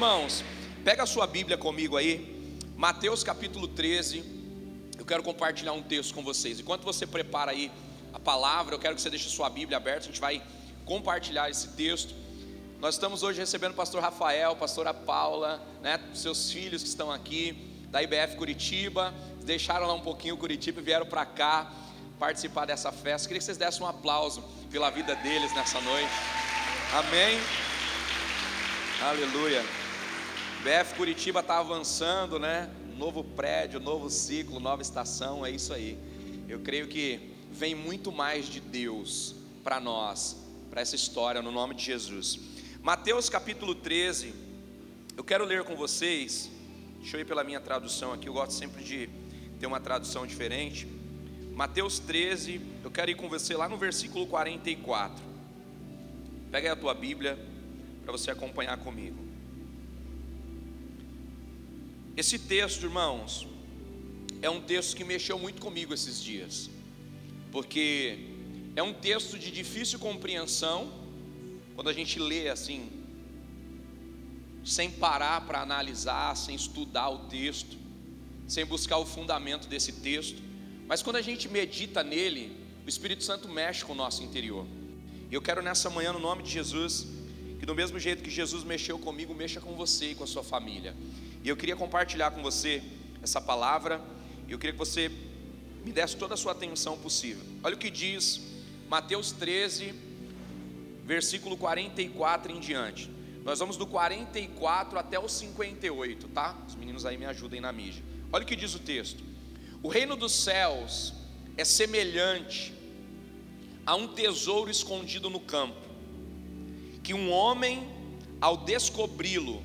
Irmãos? Pega a sua Bíblia comigo aí, Mateus capítulo 13. Eu quero compartilhar um texto com vocês. Enquanto você prepara aí a palavra, eu quero que você deixe a sua Bíblia aberta, a gente vai compartilhar esse texto. Nós estamos hoje recebendo o pastor Rafael, pastora Paula, né, seus filhos que estão aqui, da IBF Curitiba, deixaram lá um pouquinho Curitiba e vieram para cá participar dessa festa. Queria que vocês dessem um aplauso pela vida deles nessa noite. Amém. Aleluia. BF Curitiba está avançando, né? Novo prédio, novo ciclo, nova estação, é isso aí. Eu creio que vem muito mais de Deus para nós, para essa história, no nome de Jesus. Mateus capítulo 13, eu quero ler com vocês, deixa eu ir pela minha tradução aqui, eu gosto sempre de ter uma tradução diferente. Mateus 13, eu quero ir com você lá no versículo 44. Pega aí a tua Bíblia para você acompanhar comigo. Esse texto, irmãos, é um texto que mexeu muito comigo esses dias, porque é um texto de difícil compreensão, quando a gente lê assim, sem parar para analisar, sem estudar o texto, sem buscar o fundamento desse texto, mas quando a gente medita nele, o Espírito Santo mexe com o nosso interior. E eu quero nessa manhã, no nome de Jesus, que do mesmo jeito que Jesus mexeu comigo, mexa com você e com a sua família. E eu queria compartilhar com você essa palavra, e eu queria que você me desse toda a sua atenção possível. Olha o que diz Mateus 13, versículo 44 em diante. Nós vamos do 44 até o 58, tá? Os meninos aí me ajudem na mídia. Olha o que diz o texto: O reino dos céus é semelhante a um tesouro escondido no campo, que um homem, ao descobri-lo,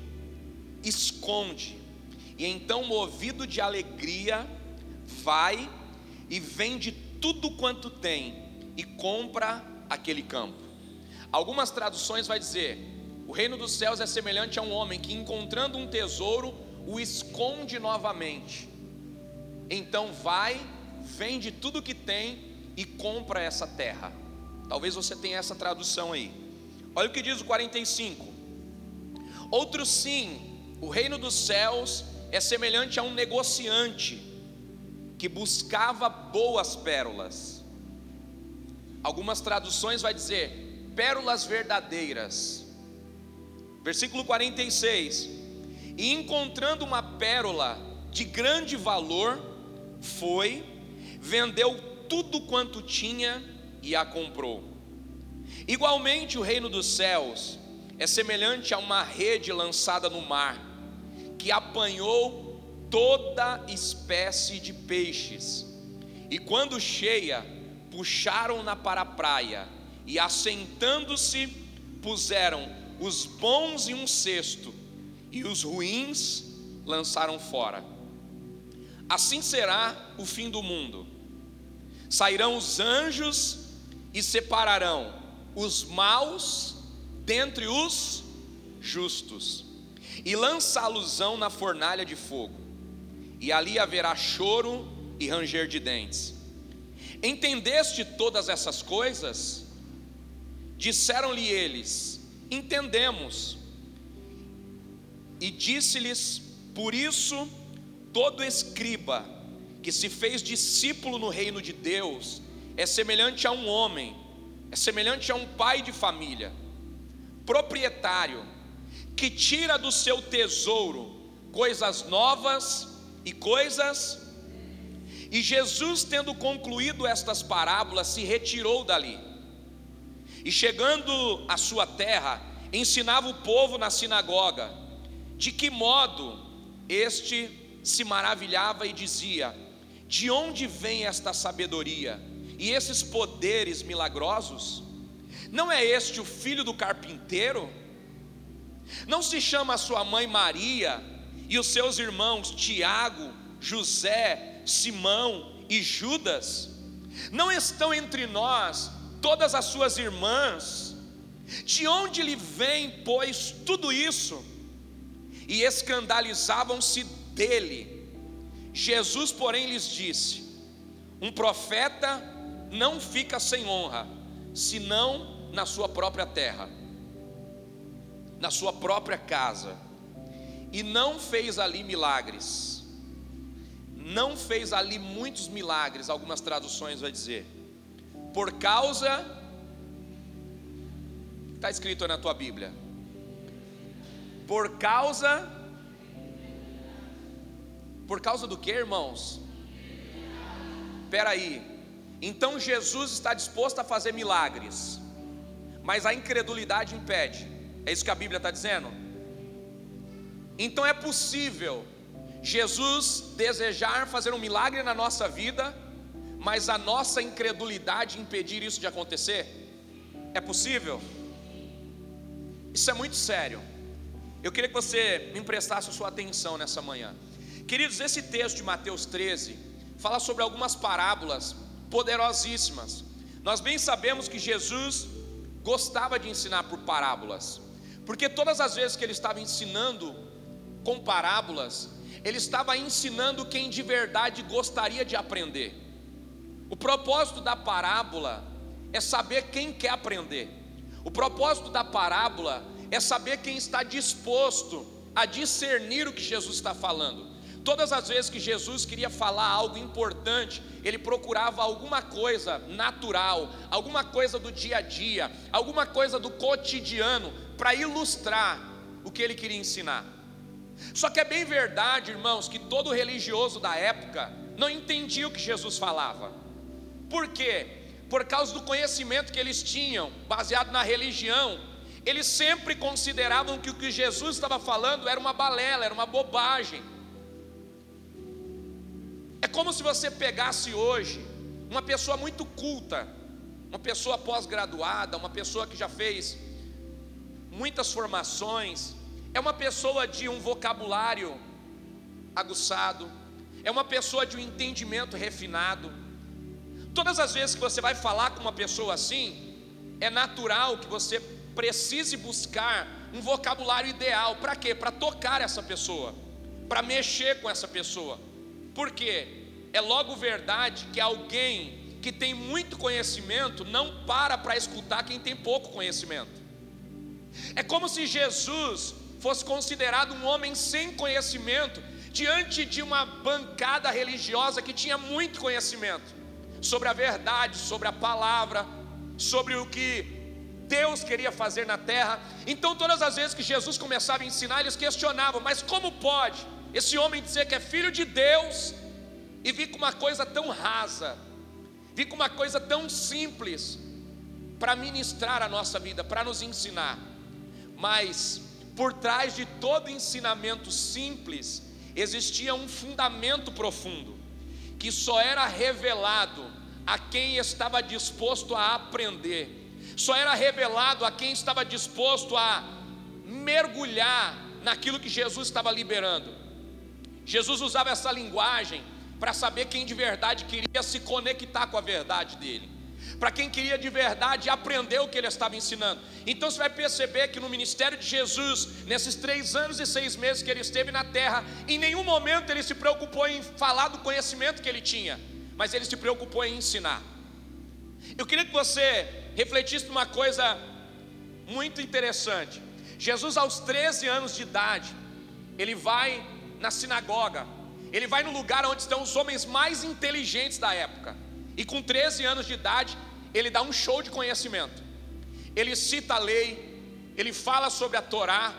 esconde, e então, movido de alegria, vai e vende tudo quanto tem e compra aquele campo. Algumas traduções vai dizer: o reino dos céus é semelhante a um homem que encontrando um tesouro o esconde novamente. Então vai, vende tudo que tem e compra essa terra. Talvez você tenha essa tradução aí. Olha o que diz o 45. Outro sim, o reino dos céus é semelhante a um negociante que buscava boas pérolas. Algumas traduções vai dizer pérolas verdadeiras. Versículo 46. E encontrando uma pérola de grande valor, foi, vendeu tudo quanto tinha e a comprou. Igualmente, o reino dos céus é semelhante a uma rede lançada no mar que apanhou toda espécie de peixes. E quando cheia, puxaram-na para a praia, e assentando-se, puseram os bons em um cesto, e os ruins lançaram fora. Assim será o fim do mundo. Sairão os anjos e separarão os maus dentre os justos e lança alusão na fornalha de fogo, e ali haverá choro e ranger de dentes. Entendeste todas essas coisas? Disseram-lhe eles: Entendemos. E disse-lhes: Por isso, todo escriba que se fez discípulo no reino de Deus é semelhante a um homem, é semelhante a um pai de família, proprietário que tira do seu tesouro coisas novas e coisas. E Jesus, tendo concluído estas parábolas, se retirou dali. E chegando à sua terra, ensinava o povo na sinagoga. De que modo este se maravilhava e dizia: De onde vem esta sabedoria e esses poderes milagrosos? Não é este o filho do carpinteiro? Não se chama a sua mãe Maria e os seus irmãos Tiago, José, Simão e Judas? Não estão entre nós todas as suas irmãs? De onde lhe vem, pois, tudo isso? E escandalizavam-se dele. Jesus, porém, lhes disse: Um profeta não fica sem honra, senão na sua própria terra na sua própria casa e não fez ali milagres. Não fez ali muitos milagres, algumas traduções vai dizer. Por causa Está escrito na tua Bíblia. Por causa Por causa do que, irmãos? Espera aí. Então Jesus está disposto a fazer milagres, mas a incredulidade impede. É isso que a Bíblia está dizendo? Então é possível Jesus desejar fazer um milagre na nossa vida, mas a nossa incredulidade impedir isso de acontecer? É possível? Isso é muito sério. Eu queria que você me emprestasse a sua atenção nessa manhã. Queridos, esse texto de Mateus 13 fala sobre algumas parábolas poderosíssimas. Nós bem sabemos que Jesus gostava de ensinar por parábolas, porque todas as vezes que ele estava ensinando com parábolas, ele estava ensinando quem de verdade gostaria de aprender. O propósito da parábola é saber quem quer aprender. O propósito da parábola é saber quem está disposto a discernir o que Jesus está falando. Todas as vezes que Jesus queria falar algo importante, ele procurava alguma coisa natural, alguma coisa do dia a dia, alguma coisa do cotidiano para ilustrar o que ele queria ensinar. Só que é bem verdade, irmãos, que todo religioso da época não entendia o que Jesus falava. Por quê? Por causa do conhecimento que eles tinham, baseado na religião, eles sempre consideravam que o que Jesus estava falando era uma balela, era uma bobagem. É como se você pegasse hoje uma pessoa muito culta, uma pessoa pós-graduada, uma pessoa que já fez muitas formações, é uma pessoa de um vocabulário aguçado, é uma pessoa de um entendimento refinado. Todas as vezes que você vai falar com uma pessoa assim, é natural que você precise buscar um vocabulário ideal. Para quê? Para tocar essa pessoa, para mexer com essa pessoa. Por quê? É logo verdade que alguém que tem muito conhecimento não para para escutar quem tem pouco conhecimento. É como se Jesus fosse considerado um homem sem conhecimento diante de uma bancada religiosa que tinha muito conhecimento sobre a verdade, sobre a palavra, sobre o que Deus queria fazer na terra. Então, todas as vezes que Jesus começava a ensinar, eles questionavam: mas como pode esse homem dizer que é filho de Deus e vir com uma coisa tão rasa, vir com uma coisa tão simples para ministrar a nossa vida, para nos ensinar? Mas por trás de todo ensinamento simples, existia um fundamento profundo, que só era revelado a quem estava disposto a aprender, só era revelado a quem estava disposto a mergulhar naquilo que Jesus estava liberando. Jesus usava essa linguagem para saber quem de verdade queria se conectar com a verdade dele para quem queria de verdade aprender o que ele estava ensinando. Então você vai perceber que no ministério de Jesus, nesses três anos e seis meses que ele esteve na terra, em nenhum momento ele se preocupou em falar do conhecimento que ele tinha, mas ele se preocupou em ensinar. Eu queria que você refletisse uma coisa muito interessante. Jesus, aos 13 anos de idade, ele vai na sinagoga, ele vai no lugar onde estão os homens mais inteligentes da época. E com 13 anos de idade, ele dá um show de conhecimento. Ele cita a lei, ele fala sobre a Torá,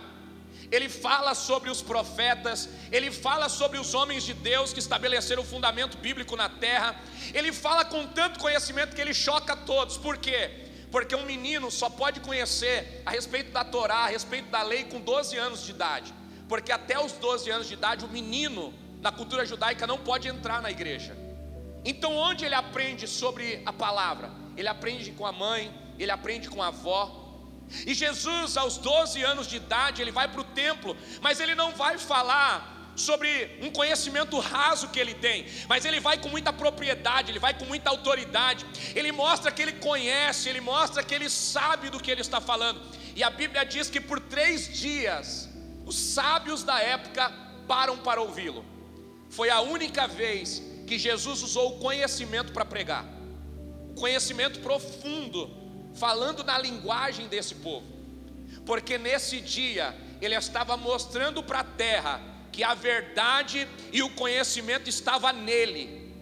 ele fala sobre os profetas, ele fala sobre os homens de Deus que estabeleceram o fundamento bíblico na terra. Ele fala com tanto conhecimento que ele choca todos. Por quê? Porque um menino só pode conhecer a respeito da Torá, a respeito da lei com 12 anos de idade. Porque até os 12 anos de idade, o menino, na cultura judaica, não pode entrar na igreja. Então, onde ele aprende sobre a palavra? Ele aprende com a mãe, ele aprende com a avó. E Jesus, aos 12 anos de idade, ele vai para o templo, mas ele não vai falar sobre um conhecimento raso que ele tem, mas ele vai com muita propriedade, ele vai com muita autoridade, ele mostra que ele conhece, ele mostra que ele sabe do que ele está falando. E a Bíblia diz que por três dias, os sábios da época param para ouvi-lo. Foi a única vez que Jesus usou o conhecimento para pregar, o conhecimento profundo, falando na linguagem desse povo, porque nesse dia ele estava mostrando para a terra que a verdade e o conhecimento estava nele.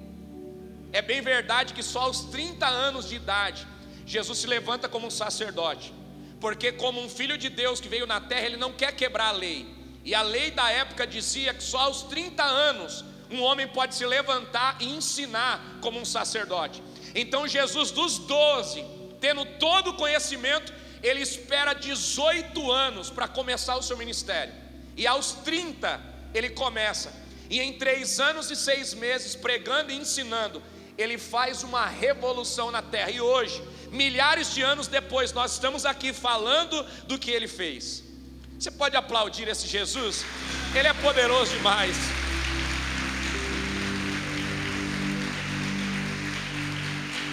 É bem verdade que só aos 30 anos de idade Jesus se levanta como um sacerdote, porque como um filho de Deus que veio na terra, ele não quer quebrar a lei. E a lei da época dizia que só aos 30 anos um homem pode se levantar e ensinar como um sacerdote. Então Jesus dos 12, tendo todo o conhecimento, ele espera 18 anos para começar o seu ministério. E aos 30 ele começa. E em três anos e seis meses, pregando e ensinando, ele faz uma revolução na terra. E hoje, milhares de anos depois, nós estamos aqui falando do que ele fez. Você pode aplaudir esse Jesus? Ele é poderoso demais.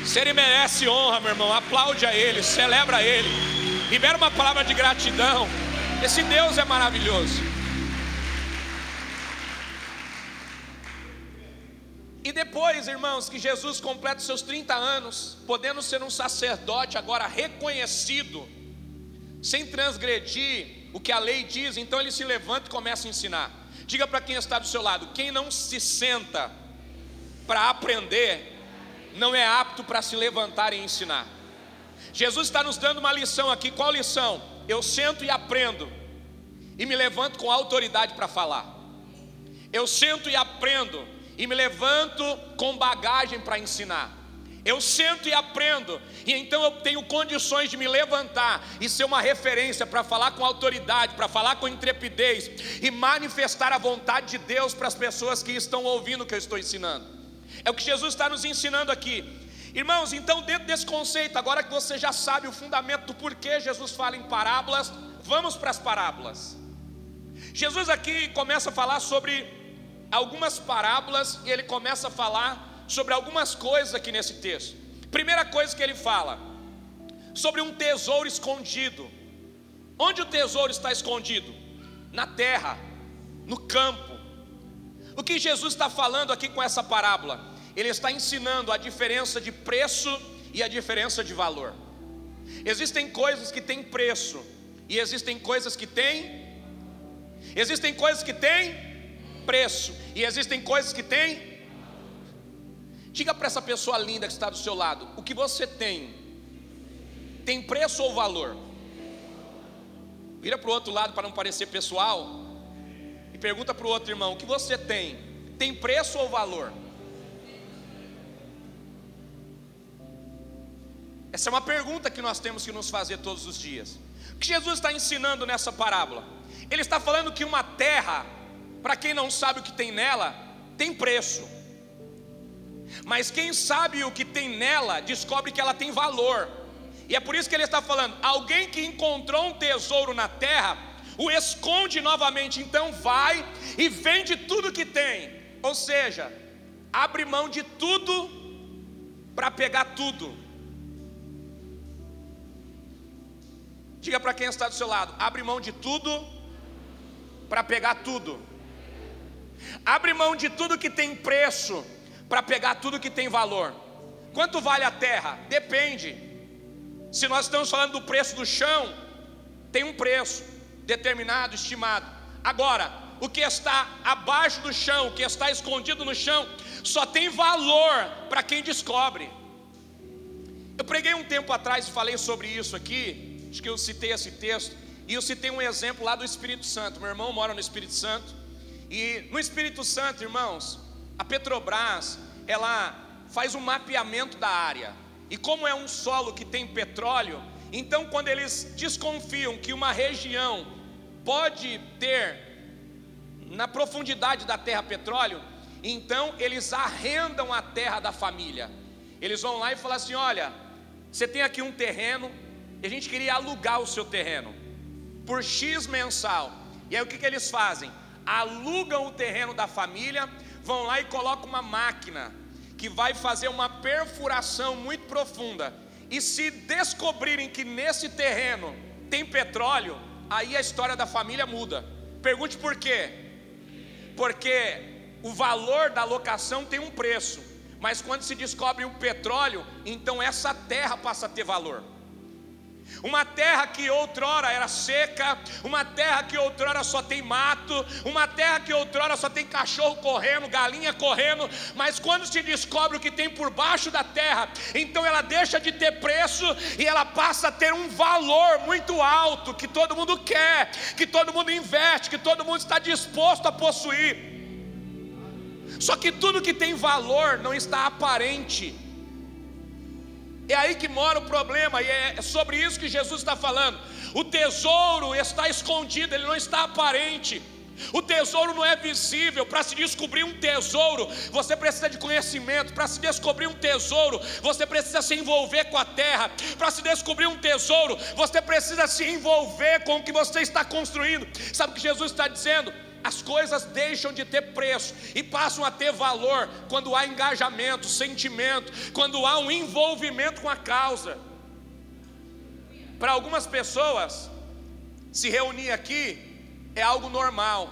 Se ele merece honra, meu irmão, aplaude a ele, celebra ele, libera uma palavra de gratidão. Esse Deus é maravilhoso. E depois, irmãos, que Jesus completa os seus 30 anos, podendo ser um sacerdote agora reconhecido, sem transgredir o que a lei diz, então ele se levanta e começa a ensinar. Diga para quem está do seu lado: quem não se senta para aprender, não é apto para se levantar e ensinar. Jesus está nos dando uma lição aqui. Qual lição? Eu sento e aprendo, e me levanto com autoridade para falar. Eu sento e aprendo, e me levanto com bagagem para ensinar. Eu sento e aprendo, e então eu tenho condições de me levantar e ser uma referência para falar com autoridade, para falar com intrepidez e manifestar a vontade de Deus para as pessoas que estão ouvindo o que eu estou ensinando. É o que Jesus está nos ensinando aqui. Irmãos, então, dentro desse conceito, agora que você já sabe o fundamento do porquê Jesus fala em parábolas, vamos para as parábolas. Jesus aqui começa a falar sobre algumas parábolas e ele começa a falar sobre algumas coisas aqui nesse texto. Primeira coisa que ele fala, sobre um tesouro escondido. Onde o tesouro está escondido? Na terra, no campo. O que Jesus está falando aqui com essa parábola? ele está ensinando a diferença de preço e a diferença de valor. Existem coisas que têm preço e existem coisas que têm Existem coisas que têm preço e existem coisas que têm Diga para essa pessoa linda que está do seu lado, o que você tem tem preço ou valor? Vira para o outro lado para não parecer pessoal e pergunta para o outro irmão: o que você tem tem preço ou valor? Essa é uma pergunta que nós temos que nos fazer todos os dias. O que Jesus está ensinando nessa parábola? Ele está falando que uma terra, para quem não sabe o que tem nela, tem preço. Mas quem sabe o que tem nela, descobre que ela tem valor. E é por isso que ele está falando: alguém que encontrou um tesouro na terra, o esconde novamente, então vai e vende tudo que tem. Ou seja, abre mão de tudo para pegar tudo. Diga para quem está do seu lado: abre mão de tudo para pegar tudo. Abre mão de tudo que tem preço para pegar tudo que tem valor. Quanto vale a terra? Depende. Se nós estamos falando do preço do chão, tem um preço determinado, estimado. Agora, o que está abaixo do chão, o que está escondido no chão, só tem valor para quem descobre. Eu preguei um tempo atrás e falei sobre isso aqui, acho que eu citei esse texto, e eu citei um exemplo lá do Espírito Santo. Meu irmão mora no Espírito Santo, e no Espírito Santo, irmãos, a Petrobras, ela faz um mapeamento da área. E como é um solo que tem petróleo, então quando eles desconfiam que uma região pode ter na profundidade da terra petróleo, então eles arrendam a terra da família. Eles vão lá e falam assim: olha, você tem aqui um terreno, e a gente queria alugar o seu terreno por X mensal. E aí o que, que eles fazem? Alugam o terreno da família, vão lá e colocam uma máquina que vai fazer uma perfuração muito profunda. E se descobrirem que nesse terreno tem petróleo, aí a história da família muda. Pergunte por quê? Porque o valor da locação tem um preço, mas quando se descobre o petróleo, então essa terra passa a ter valor. Uma terra que outrora era seca, uma terra que outrora só tem mato, uma terra que outrora só tem cachorro correndo, galinha correndo, mas quando se descobre o que tem por baixo da terra, então ela deixa de ter preço e ela passa a ter um valor muito alto que todo mundo quer, que todo mundo investe, que todo mundo está disposto a possuir. Só que tudo que tem valor não está aparente. É aí que mora o problema, e é sobre isso que Jesus está falando. O tesouro está escondido, ele não está aparente. O tesouro não é visível. Para se descobrir um tesouro, você precisa de conhecimento. Para se descobrir um tesouro, você precisa se envolver com a terra. Para se descobrir um tesouro, você precisa se envolver com o que você está construindo. Sabe o que Jesus está dizendo? As coisas deixam de ter preço e passam a ter valor quando há engajamento, sentimento, quando há um envolvimento com a causa. Para algumas pessoas, se reunir aqui é algo normal,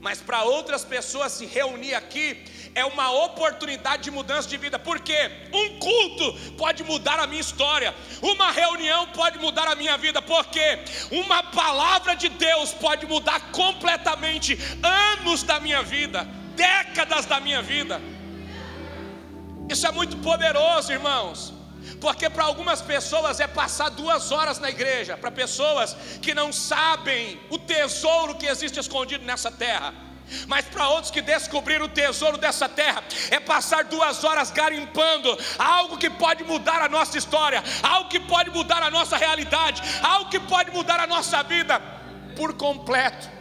mas para outras pessoas se reunir aqui é uma oportunidade de mudança de vida, porque um culto pode mudar a minha história, uma reunião pode mudar a minha vida, porque uma palavra de Deus pode mudar completamente anos da minha vida, décadas da minha vida. Isso é muito poderoso, irmãos. Porque para algumas pessoas é passar duas horas na igreja, para pessoas que não sabem o tesouro que existe escondido nessa terra. Mas para outros que descobriram o tesouro dessa terra, é passar duas horas garimpando algo que pode mudar a nossa história, algo que pode mudar a nossa realidade, algo que pode mudar a nossa vida por completo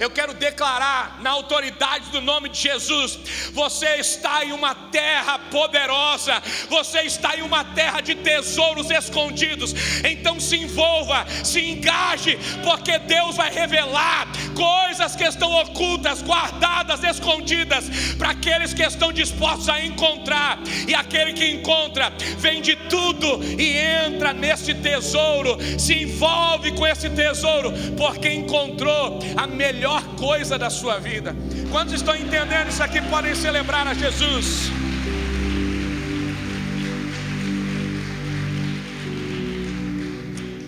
eu quero declarar na autoridade do nome de Jesus: você está em uma terra poderosa, você está em uma terra de tesouros escondidos. Então se envolva, se engaje, porque Deus vai revelar coisas que estão ocultas, guardadas, escondidas, para aqueles que estão dispostos a encontrar. E aquele que encontra, vende tudo e entra nesse tesouro, se envolve com esse tesouro, porque encontrou a melhor melhor coisa da sua vida. Quantos estão entendendo isso aqui podem celebrar a Jesus?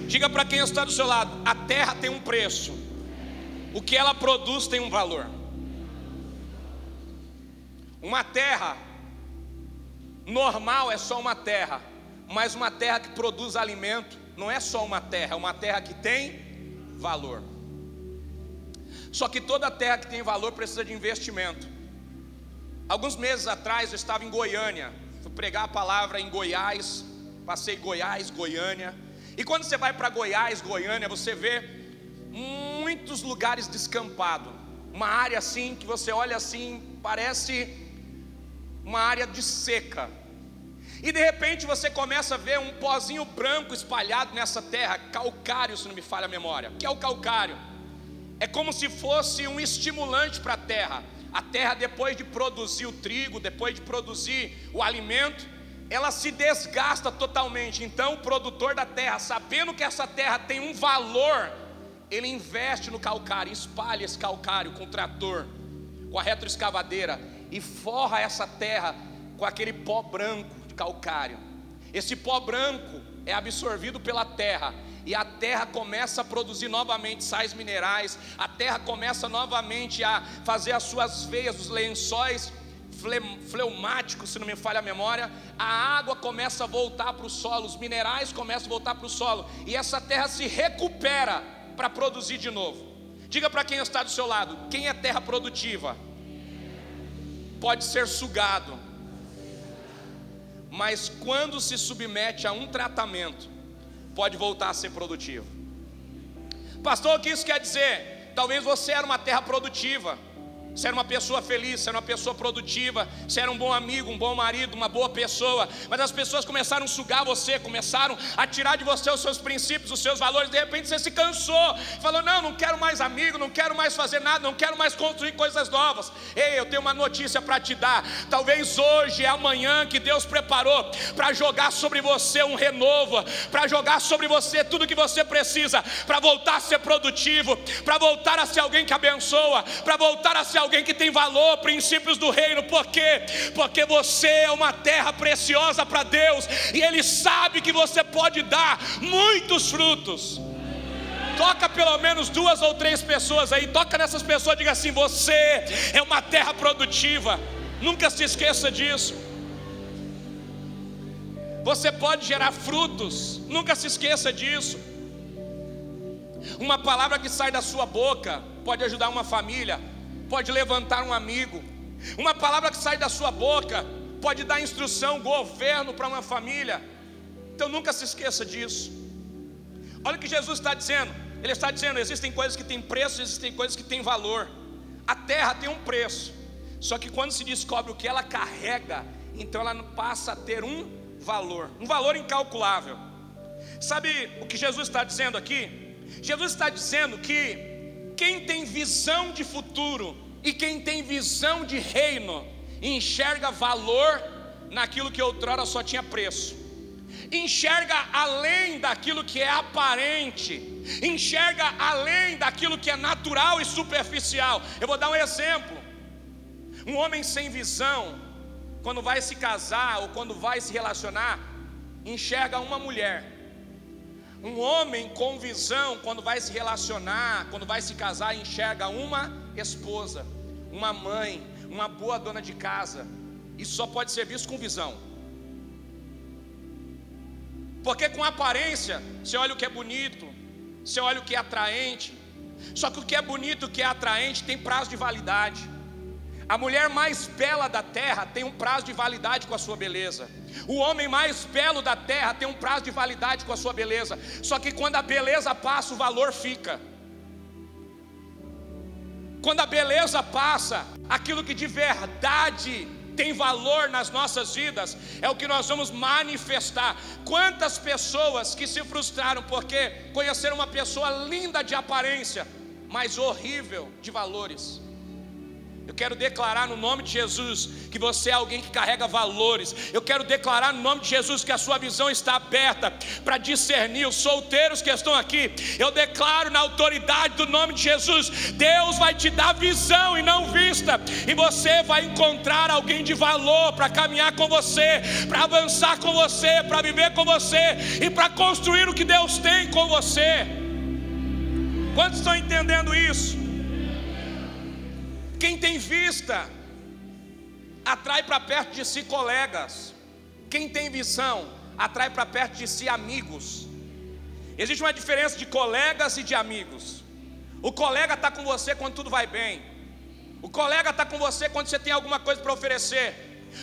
Diga para quem está do seu lado: a terra tem um preço, o que ela produz tem um valor. Uma terra normal é só uma terra, mas uma terra que produz alimento não é só uma terra, é uma terra que tem valor. Só que toda terra que tem valor precisa de investimento. Alguns meses atrás eu estava em Goiânia, fui pregar a palavra em Goiás, passei Goiás, Goiânia. E quando você vai para Goiás, Goiânia, você vê muitos lugares descampados. Uma área assim que você olha assim, parece uma área de seca. E de repente você começa a ver um pozinho branco espalhado nessa terra, calcário, se não me falha a memória. O que é o calcário? É como se fosse um estimulante para a terra. A terra, depois de produzir o trigo, depois de produzir o alimento, ela se desgasta totalmente. Então, o produtor da terra, sabendo que essa terra tem um valor, ele investe no calcário, espalha esse calcário com o trator, com a retroescavadeira e forra essa terra com aquele pó branco de calcário. Esse pó branco é absorvido pela terra e a terra começa a produzir novamente sais minerais, a terra começa novamente a fazer as suas veias, os lençóis fleumáticos, se não me falha a memória, a água começa a voltar para o solo, os minerais começam a voltar para o solo, e essa terra se recupera para produzir de novo. Diga para quem está do seu lado: quem é terra produtiva? Pode ser sugado, mas quando se submete a um tratamento, pode voltar a ser produtivo. Pastor, o que isso quer dizer? Talvez você era uma terra produtiva você era uma pessoa feliz, você era uma pessoa produtiva, você era um bom amigo, um bom marido, uma boa pessoa, mas as pessoas começaram a sugar você, começaram a tirar de você os seus princípios, os seus valores, de repente você se cansou, falou: Não, não quero mais amigo, não quero mais fazer nada, não quero mais construir coisas novas. Ei, eu tenho uma notícia para te dar. Talvez hoje é amanhã que Deus preparou para jogar sobre você um renovo, para jogar sobre você tudo que você precisa, para voltar a ser produtivo, para voltar a ser alguém que abençoa, para voltar a ser alguém que tem valor, princípios do reino, por quê? Porque você é uma terra preciosa para Deus e Ele sabe que você pode dar muitos frutos. Toca pelo menos duas ou três pessoas aí, toca nessas pessoas, diga assim: você é uma terra produtiva, nunca se esqueça disso. Você pode gerar frutos, nunca se esqueça disso. Uma palavra que sai da sua boca pode ajudar uma família, pode levantar um amigo. Uma palavra que sai da sua boca pode dar instrução, governo para uma família. Então nunca se esqueça disso. Olha o que Jesus está dizendo. Ele está dizendo: existem coisas que têm preço, existem coisas que têm valor. A terra tem um preço. Só que quando se descobre o que ela carrega, então ela passa a ter um valor, um valor incalculável. Sabe o que Jesus está dizendo aqui? Jesus está dizendo que quem tem visão de futuro e quem tem visão de reino enxerga valor naquilo que outrora só tinha preço. Enxerga além daquilo que é aparente, enxerga além daquilo que é natural e superficial. Eu vou dar um exemplo. Um homem sem visão, quando vai se casar ou quando vai se relacionar, enxerga uma mulher um homem com visão, quando vai se relacionar, quando vai se casar, enxerga uma esposa, uma mãe, uma boa dona de casa. Isso só pode ser visto com visão. Porque com aparência, você olha o que é bonito, você olha o que é atraente. Só que o que é bonito, o que é atraente, tem prazo de validade. A mulher mais bela da terra tem um prazo de validade com a sua beleza. O homem mais belo da terra tem um prazo de validade com a sua beleza. Só que quando a beleza passa, o valor fica. Quando a beleza passa, aquilo que de verdade tem valor nas nossas vidas é o que nós vamos manifestar. Quantas pessoas que se frustraram porque conheceram uma pessoa linda de aparência, mas horrível de valores. Eu quero declarar no nome de Jesus que você é alguém que carrega valores. Eu quero declarar no nome de Jesus que a sua visão está aberta para discernir os solteiros que estão aqui. Eu declaro na autoridade do nome de Jesus: Deus vai te dar visão e não vista, e você vai encontrar alguém de valor para caminhar com você, para avançar com você, para viver com você e para construir o que Deus tem com você. Quantos estão entendendo isso? Quem tem vista atrai para perto de si colegas. Quem tem visão atrai para perto de si amigos. Existe uma diferença de colegas e de amigos. O colega está com você quando tudo vai bem. O colega está com você quando você tem alguma coisa para oferecer.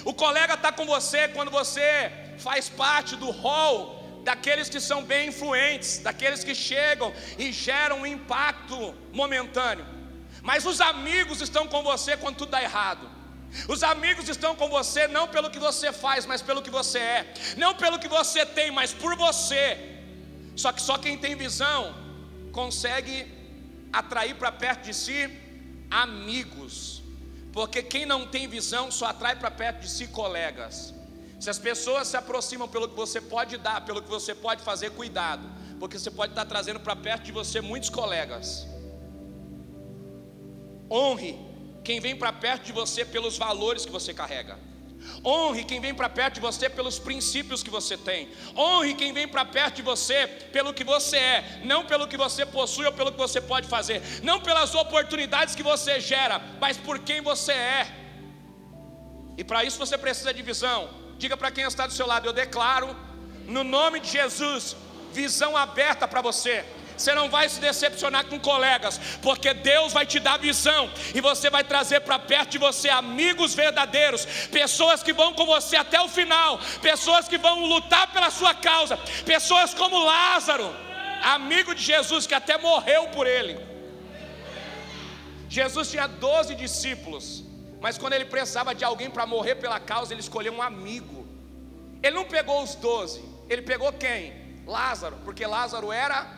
O colega está com você quando você faz parte do hall daqueles que são bem influentes, daqueles que chegam e geram um impacto momentâneo. Mas os amigos estão com você quando tudo dá errado. Os amigos estão com você não pelo que você faz, mas pelo que você é. Não pelo que você tem, mas por você. Só que só quem tem visão consegue atrair para perto de si amigos. Porque quem não tem visão só atrai para perto de si colegas. Se as pessoas se aproximam pelo que você pode dar, pelo que você pode fazer, cuidado, porque você pode estar trazendo para perto de você muitos colegas. Honre quem vem para perto de você pelos valores que você carrega. Honre quem vem para perto de você pelos princípios que você tem. Honre quem vem para perto de você pelo que você é, não pelo que você possui ou pelo que você pode fazer, não pelas oportunidades que você gera, mas por quem você é. E para isso você precisa de visão. Diga para quem está do seu lado: eu declaro, no nome de Jesus, visão aberta para você. Você não vai se decepcionar com colegas, porque Deus vai te dar visão e você vai trazer para perto de você amigos verdadeiros, pessoas que vão com você até o final, pessoas que vão lutar pela sua causa, pessoas como Lázaro, amigo de Jesus que até morreu por ele. Jesus tinha 12 discípulos, mas quando ele precisava de alguém para morrer pela causa, ele escolheu um amigo. Ele não pegou os 12, ele pegou quem? Lázaro, porque Lázaro era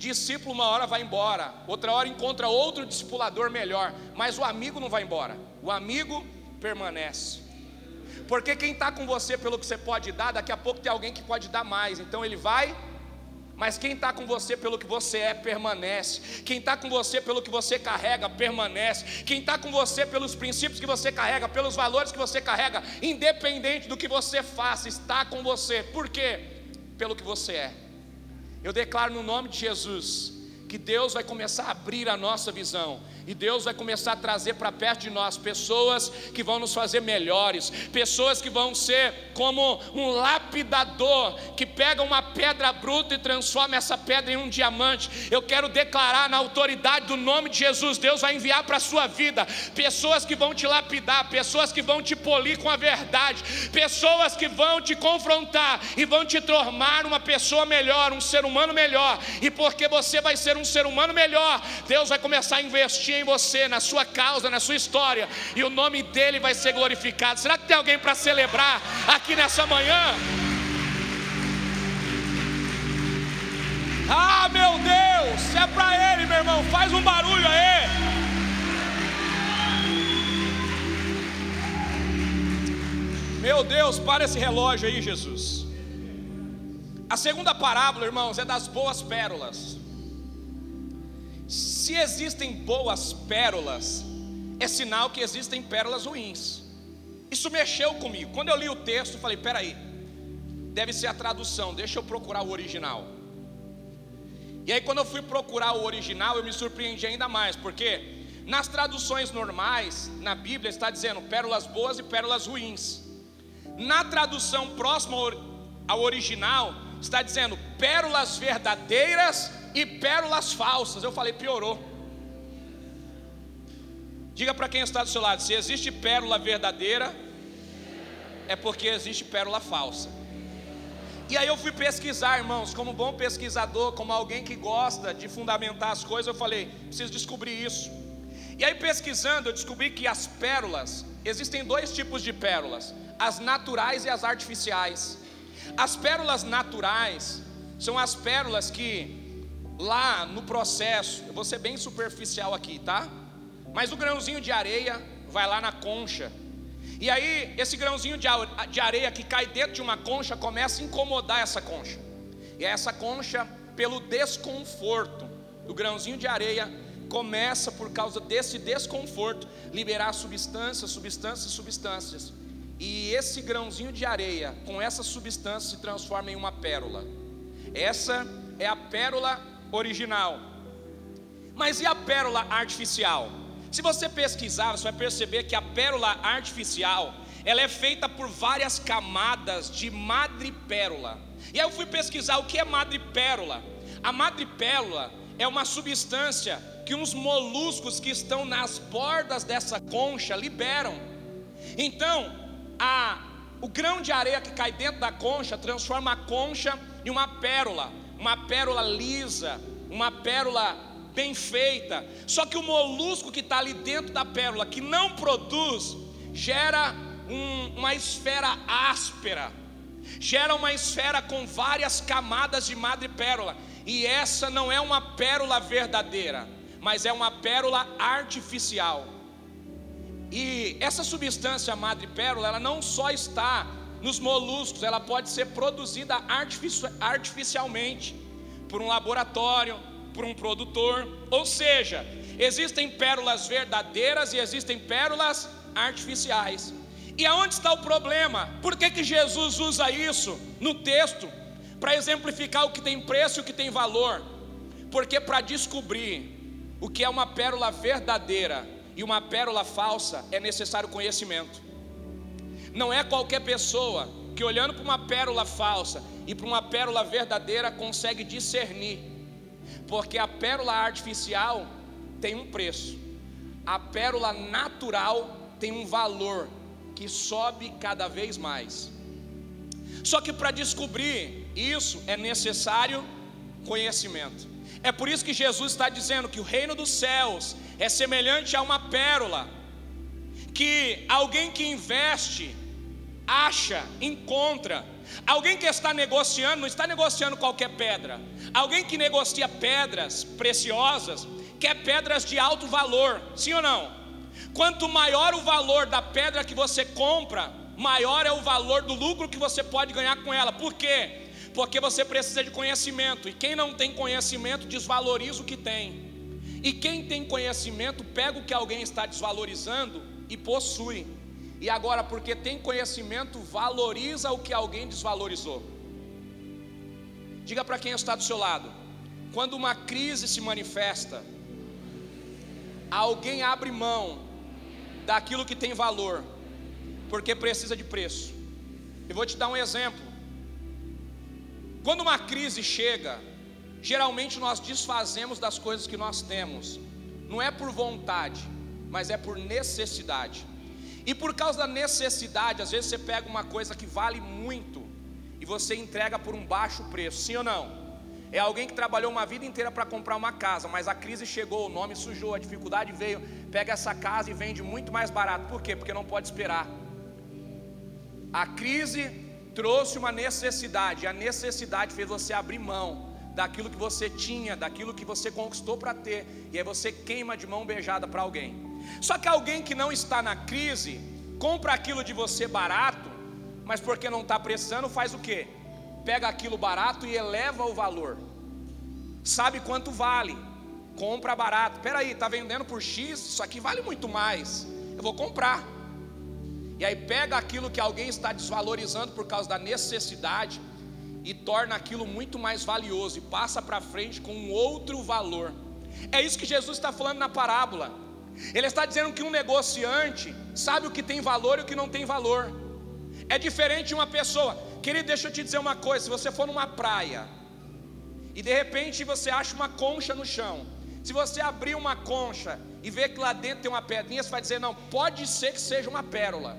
Discípulo uma hora vai embora, outra hora encontra outro discipulador melhor, mas o amigo não vai embora, o amigo permanece. Porque quem está com você pelo que você pode dar, daqui a pouco tem alguém que pode dar mais, então ele vai Mas quem está com você pelo que você é, permanece. Quem está com você pelo que você carrega, permanece. Quem está com você pelos princípios que você carrega, pelos valores que você carrega, independente do que você faça, está com você. Por quê? Pelo que você é. Eu declaro no nome de Jesus que Deus vai começar a abrir a nossa visão e Deus vai começar a trazer para perto de nós pessoas que vão nos fazer melhores, pessoas que vão ser como um lapidador que pega uma pedra bruta e transforma essa pedra em um diamante. Eu quero declarar na autoridade do nome de Jesus, Deus vai enviar para a sua vida pessoas que vão te lapidar, pessoas que vão te polir com a verdade, pessoas que vão te confrontar e vão te tornar uma pessoa melhor, um ser humano melhor. E porque você vai ser um ser humano melhor, Deus vai começar a investir em você, na sua causa, na sua história, e o nome dele vai ser glorificado. Será que tem alguém para celebrar aqui nessa manhã? Ah, meu Deus, é para ele, meu irmão, faz um barulho aí. Meu Deus, para esse relógio aí, Jesus. A segunda parábola, irmãos, é das boas pérolas. Se existem boas pérolas, é sinal que existem pérolas ruins. Isso mexeu comigo. Quando eu li o texto, falei: peraí, deve ser a tradução, deixa eu procurar o original. E aí, quando eu fui procurar o original, eu me surpreendi ainda mais, porque nas traduções normais, na Bíblia, está dizendo pérolas boas e pérolas ruins. Na tradução próxima ao original, está dizendo pérolas verdadeiras e pérolas falsas. Eu falei, piorou. Diga para quem está do seu lado: se existe pérola verdadeira, é porque existe pérola falsa. E aí eu fui pesquisar, irmãos, como bom pesquisador, como alguém que gosta de fundamentar as coisas, eu falei, preciso descobrir isso. E aí pesquisando, eu descobri que as pérolas, existem dois tipos de pérolas: as naturais e as artificiais. As pérolas naturais são as pérolas que lá no processo, eu vou ser bem superficial aqui, tá? Mas o grãozinho de areia vai lá na concha. E aí, esse grãozinho de areia que cai dentro de uma concha começa a incomodar essa concha. E essa concha, pelo desconforto, o grãozinho de areia começa, por causa desse desconforto, liberar substâncias, substâncias, substâncias. E esse grãozinho de areia, com essa substância, se transforma em uma pérola. Essa é a pérola original. Mas e a pérola artificial? Se você pesquisar, você vai perceber que a pérola artificial, ela é feita por várias camadas de madrepérola. E aí eu fui pesquisar o que é madrepérola. A madrepérola é uma substância que uns moluscos que estão nas bordas dessa concha liberam. Então, a, o grão de areia que cai dentro da concha transforma a concha em uma pérola uma pérola lisa, uma pérola bem feita. Só que o molusco que está ali dentro da pérola, que não produz, gera um, uma esfera áspera, gera uma esfera com várias camadas de madrepérola. E essa não é uma pérola verdadeira, mas é uma pérola artificial. E essa substância madrepérola, ela não só está nos moluscos, ela pode ser produzida artificialmente por um laboratório, por um produtor. Ou seja, existem pérolas verdadeiras e existem pérolas artificiais. E aonde está o problema? Por que, que Jesus usa isso no texto? Para exemplificar o que tem preço e o que tem valor. Porque para descobrir o que é uma pérola verdadeira e uma pérola falsa é necessário conhecimento. Não é qualquer pessoa que olhando para uma pérola falsa e para uma pérola verdadeira consegue discernir, porque a pérola artificial tem um preço, a pérola natural tem um valor que sobe cada vez mais. Só que para descobrir isso é necessário conhecimento. É por isso que Jesus está dizendo que o reino dos céus é semelhante a uma pérola, que alguém que investe acha, encontra. Alguém que está negociando, não está negociando qualquer pedra. Alguém que negocia pedras preciosas, quer pedras de alto valor, sim ou não? Quanto maior o valor da pedra que você compra, maior é o valor do lucro que você pode ganhar com ela. Por quê? Porque você precisa de conhecimento, e quem não tem conhecimento desvaloriza o que tem. E quem tem conhecimento pega o que alguém está desvalorizando e possui. E agora, porque tem conhecimento, valoriza o que alguém desvalorizou. Diga para quem está do seu lado: quando uma crise se manifesta, alguém abre mão daquilo que tem valor, porque precisa de preço. Eu vou te dar um exemplo. Quando uma crise chega, geralmente nós desfazemos das coisas que nós temos, não é por vontade, mas é por necessidade. E por causa da necessidade, às vezes você pega uma coisa que vale muito e você entrega por um baixo preço, sim ou não? É alguém que trabalhou uma vida inteira para comprar uma casa, mas a crise chegou, o nome sujou, a dificuldade veio, pega essa casa e vende muito mais barato. Por quê? Porque não pode esperar. A crise trouxe uma necessidade, a necessidade fez você abrir mão daquilo que você tinha, daquilo que você conquistou para ter, e aí você queima de mão beijada para alguém. Só que alguém que não está na crise, compra aquilo de você barato, mas porque não está precisando, faz o quê? pega aquilo barato e eleva o valor. Sabe quanto vale? Compra barato. Espera aí, está vendendo por X, isso aqui vale muito mais. Eu vou comprar. E aí pega aquilo que alguém está desvalorizando por causa da necessidade e torna aquilo muito mais valioso e passa para frente com um outro valor. É isso que Jesus está falando na parábola. Ele está dizendo que um negociante sabe o que tem valor e o que não tem valor. É diferente de uma pessoa. Querido, deixa eu te dizer uma coisa: se você for numa praia e de repente você acha uma concha no chão, se você abrir uma concha e ver que lá dentro tem uma pedrinha, você vai dizer: não, pode ser que seja uma pérola,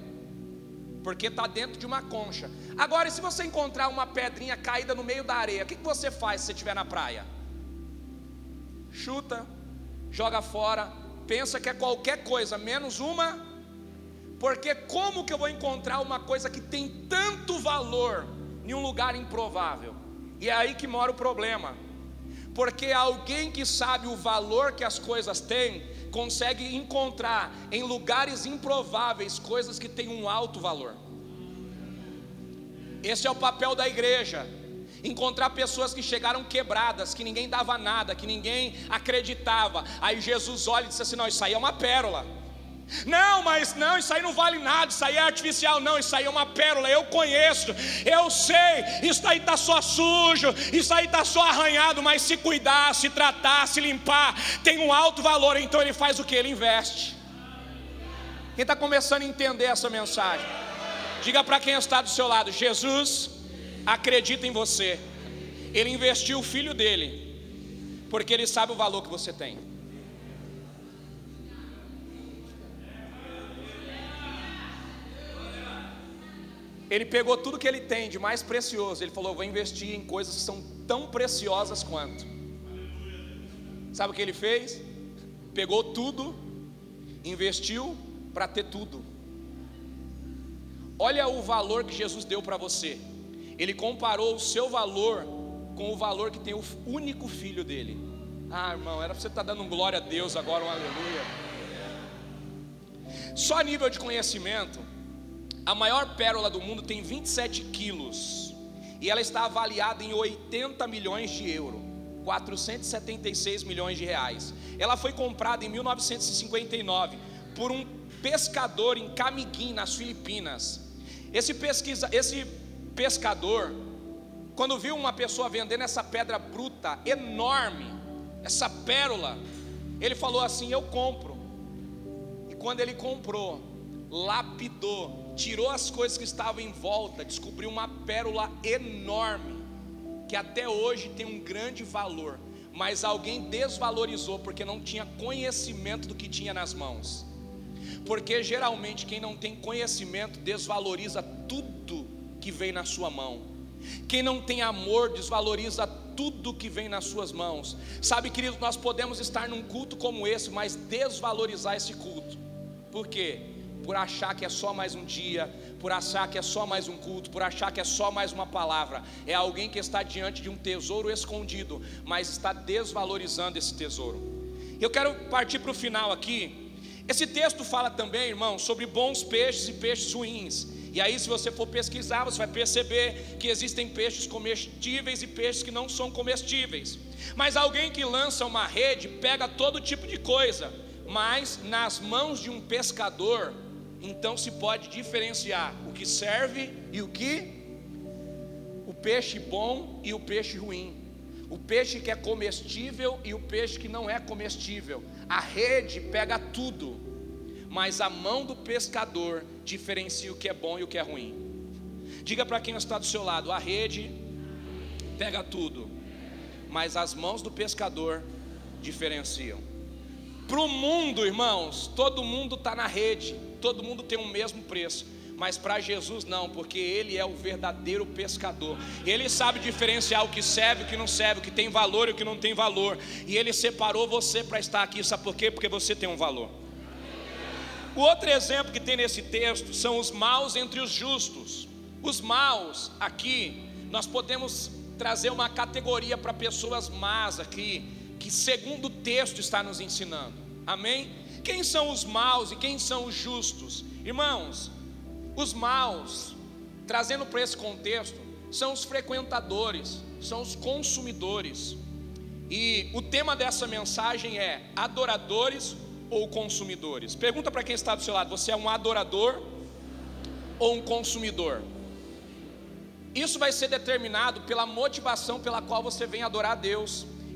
porque está dentro de uma concha. Agora, e se você encontrar uma pedrinha caída no meio da areia, o que, você faz se você estiver na praia? Chuta, joga fora, pensa que é qualquer coisa, menos uma porque como que eu vou encontrar uma coisa que tem tanto valor em um lugar improvável? E é aí que mora o problema. Porque alguém que sabe o valor que as coisas têm, consegue encontrar em lugares improváveis coisas que têm um alto valor. Esse é o papel da igreja. Encontrar pessoas que chegaram quebradas, que ninguém dava nada, que ninguém acreditava. Aí Jesus olha e diz assim: Não, isso aí é uma pérola. Não, mas não, isso aí não vale nada, isso aí é artificial, não, isso aí é uma pérola, eu conheço, eu sei, isso aí está só sujo, isso aí está só arranhado, mas se cuidar, se tratar, se limpar, tem um alto valor, então ele faz o que? Ele investe. Quem está começando a entender essa mensagem? Diga para quem está do seu lado: Jesus acredita em você, Ele investiu o filho dele, porque Ele sabe o valor que você tem. ele pegou tudo que ele tem de mais precioso, ele falou: vou investir em coisas que são tão preciosas quanto. Sabe o que ele fez? Pegou tudo, investiu para ter tudo. Olha o valor que Jesus deu para você. Ele comparou o seu valor com o valor que tem o único filho dele. Ah, irmão, era você estar tá dando glória a Deus agora, um aleluia. Só a nível de conhecimento, a maior pérola do mundo tem 27 quilos e ela está avaliada em 80 milhões de euros, 476 milhões de reais. Ela foi comprada em 1959 por um pescador em Camiguim, nas Filipinas. Esse, pesquisa, esse pescador, quando viu uma pessoa vendendo essa pedra bruta enorme, essa pérola, ele falou assim: Eu compro. E quando ele comprou, lapidou, tirou as coisas que estavam em volta, descobriu uma pérola enorme, que até hoje tem um grande valor, mas alguém desvalorizou porque não tinha conhecimento do que tinha nas mãos. Porque geralmente quem não tem conhecimento desvaloriza tudo que vem na sua mão. Quem não tem amor desvaloriza tudo que vem nas suas mãos. Sabe, queridos, nós podemos estar num culto como esse, mas desvalorizar esse culto. Por quê? por achar que é só mais um dia, por achar que é só mais um culto, por achar que é só mais uma palavra. É alguém que está diante de um tesouro escondido, mas está desvalorizando esse tesouro. Eu quero partir para o final aqui. Esse texto fala também, irmão, sobre bons peixes e peixes ruins. E aí, se você for pesquisar, você vai perceber que existem peixes comestíveis e peixes que não são comestíveis. Mas alguém que lança uma rede pega todo tipo de coisa, mas nas mãos de um pescador, então se pode diferenciar o que serve e o que o peixe bom e o peixe ruim. O peixe que é comestível e o peixe que não é comestível. A rede pega tudo, mas a mão do pescador diferencia o que é bom e o que é ruim. Diga para quem está do seu lado: a rede pega tudo, mas as mãos do pescador diferenciam. Para o mundo, irmãos, todo mundo está na rede, todo mundo tem o mesmo preço. Mas para Jesus não, porque Ele é o verdadeiro pescador. Ele sabe diferenciar o que serve o que não serve, o que tem valor e o que não tem valor. E Ele separou você para estar aqui, sabe por quê? Porque você tem um valor. O outro exemplo que tem nesse texto são os maus entre os justos. Os maus, aqui, nós podemos trazer uma categoria para pessoas más aqui, que segundo o texto está nos ensinando. Amém? Quem são os maus e quem são os justos? Irmãos, os maus, trazendo para esse contexto, são os frequentadores, são os consumidores. E o tema dessa mensagem é adoradores ou consumidores? Pergunta para quem está do seu lado: você é um adorador ou um consumidor? Isso vai ser determinado pela motivação pela qual você vem adorar a Deus.